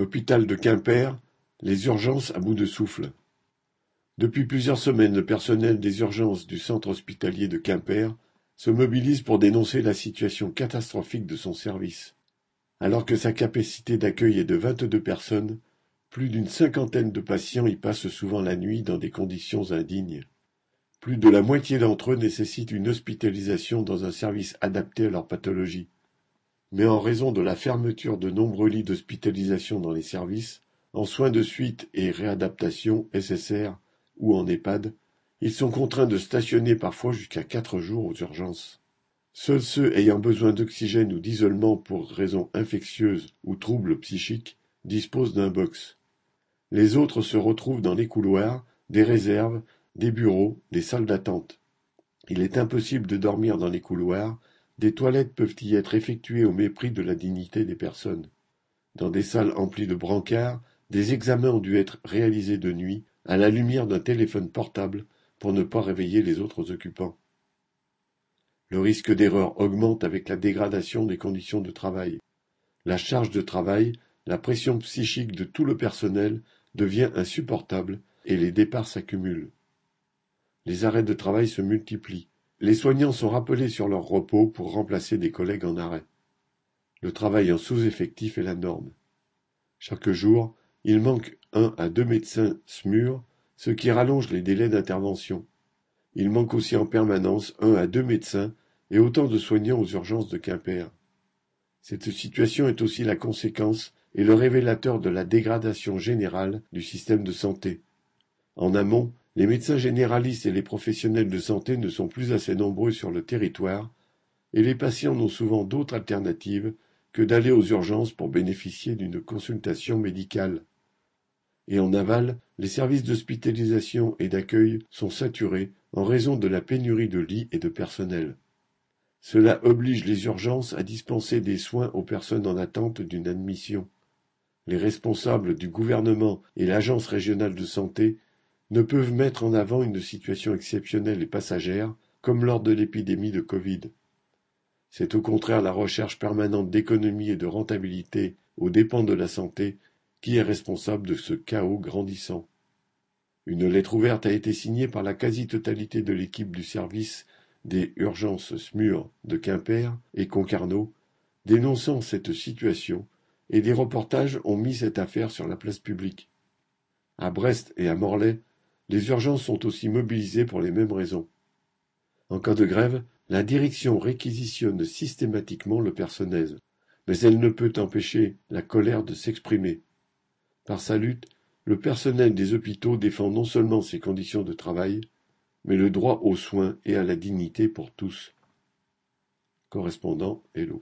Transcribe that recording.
Hôpital de Quimper, les urgences à bout de souffle. Depuis plusieurs semaines, le personnel des urgences du centre hospitalier de Quimper se mobilise pour dénoncer la situation catastrophique de son service. Alors que sa capacité d'accueil est de vingt-deux personnes, plus d'une cinquantaine de patients y passent souvent la nuit dans des conditions indignes. Plus de la moitié d'entre eux nécessitent une hospitalisation dans un service adapté à leur pathologie. Mais en raison de la fermeture de nombreux lits d'hospitalisation dans les services, en soins de suite et réadaptation (SSR) ou en EHPAD, ils sont contraints de stationner parfois jusqu'à quatre jours aux urgences. Seuls ceux ayant besoin d'oxygène ou d'isolement pour raisons infectieuses ou troubles psychiques disposent d'un box. Les autres se retrouvent dans les couloirs, des réserves des bureaux, des salles d'attente. Il est impossible de dormir dans les couloirs, des toilettes peuvent y être effectuées au mépris de la dignité des personnes. Dans des salles emplies de brancards, des examens ont dû être réalisés de nuit, à la lumière d'un téléphone portable, pour ne pas réveiller les autres occupants. Le risque d'erreur augmente avec la dégradation des conditions de travail. La charge de travail, la pression psychique de tout le personnel devient insupportable et les départs s'accumulent. Les arrêts de travail se multiplient. Les soignants sont rappelés sur leur repos pour remplacer des collègues en arrêt. Le travail en sous-effectif est la norme. Chaque jour, il manque un à deux médecins SMUR, ce qui rallonge les délais d'intervention. Il manque aussi en permanence un à deux médecins et autant de soignants aux urgences de Quimper. Cette situation est aussi la conséquence et le révélateur de la dégradation générale du système de santé. En amont, les médecins généralistes et les professionnels de santé ne sont plus assez nombreux sur le territoire, et les patients n'ont souvent d'autres alternatives que d'aller aux urgences pour bénéficier d'une consultation médicale. Et en aval, les services d'hospitalisation et d'accueil sont saturés en raison de la pénurie de lits et de personnel. Cela oblige les urgences à dispenser des soins aux personnes en attente d'une admission. Les responsables du gouvernement et l'agence régionale de santé ne peuvent mettre en avant une situation exceptionnelle et passagère, comme lors de l'épidémie de Covid. C'est au contraire la recherche permanente d'économie et de rentabilité aux dépens de la santé qui est responsable de ce chaos grandissant. Une lettre ouverte a été signée par la quasi-totalité de l'équipe du service des urgences SMUR de Quimper et Concarneau, dénonçant cette situation, et des reportages ont mis cette affaire sur la place publique. À Brest et à Morlaix, les urgences sont aussi mobilisées pour les mêmes raisons. En cas de grève, la direction réquisitionne systématiquement le personnel, mais elle ne peut empêcher la colère de s'exprimer. Par sa lutte, le personnel des hôpitaux défend non seulement ses conditions de travail, mais le droit aux soins et à la dignité pour tous. Correspondant Hello.